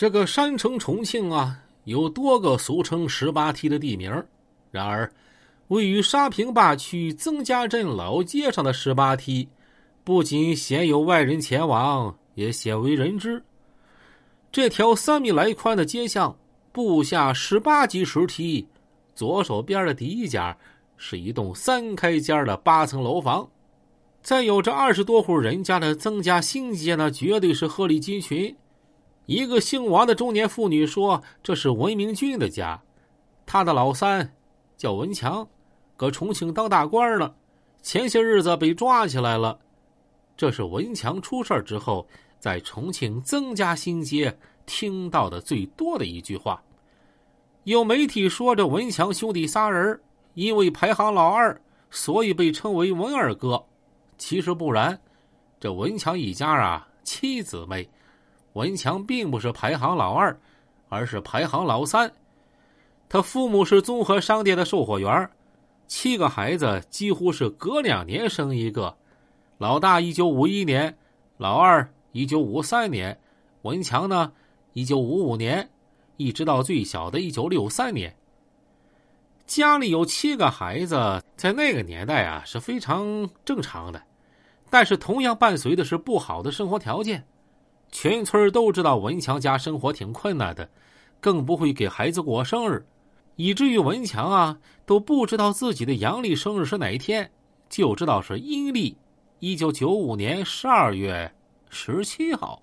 这个山城重庆啊，有多个俗称十八梯的地名。然而，位于沙坪坝区曾家镇老街上的十八梯，不仅鲜有外人前往，也鲜为人知。这条三米来宽的街巷，布下十八级石梯，左手边的第一家是一栋三开间的八层楼房。在有着二十多户人家的曾家新街呢，绝对是鹤立鸡群。一个姓王的中年妇女说：“这是文明俊的家，他的老三叫文强，搁重庆当大官了。前些日子被抓起来了。这是文强出事之后，在重庆曾家新街听到的最多的一句话。有媒体说，这文强兄弟仨人因为排行老二，所以被称为文二哥。其实不然，这文强一家啊，七姊妹。”文强并不是排行老二，而是排行老三。他父母是综合商店的售货员，七个孩子几乎是隔两年生一个。老大一九五一年，老二一九五三年，文强呢一九五五年，一直到最小的一九六三年。家里有七个孩子，在那个年代啊是非常正常的，但是同样伴随的是不好的生活条件。全村都知道文强家生活挺困难的，更不会给孩子过生日，以至于文强啊都不知道自己的阳历生日是哪一天，就知道是阴历，一九九五年十二月十七号。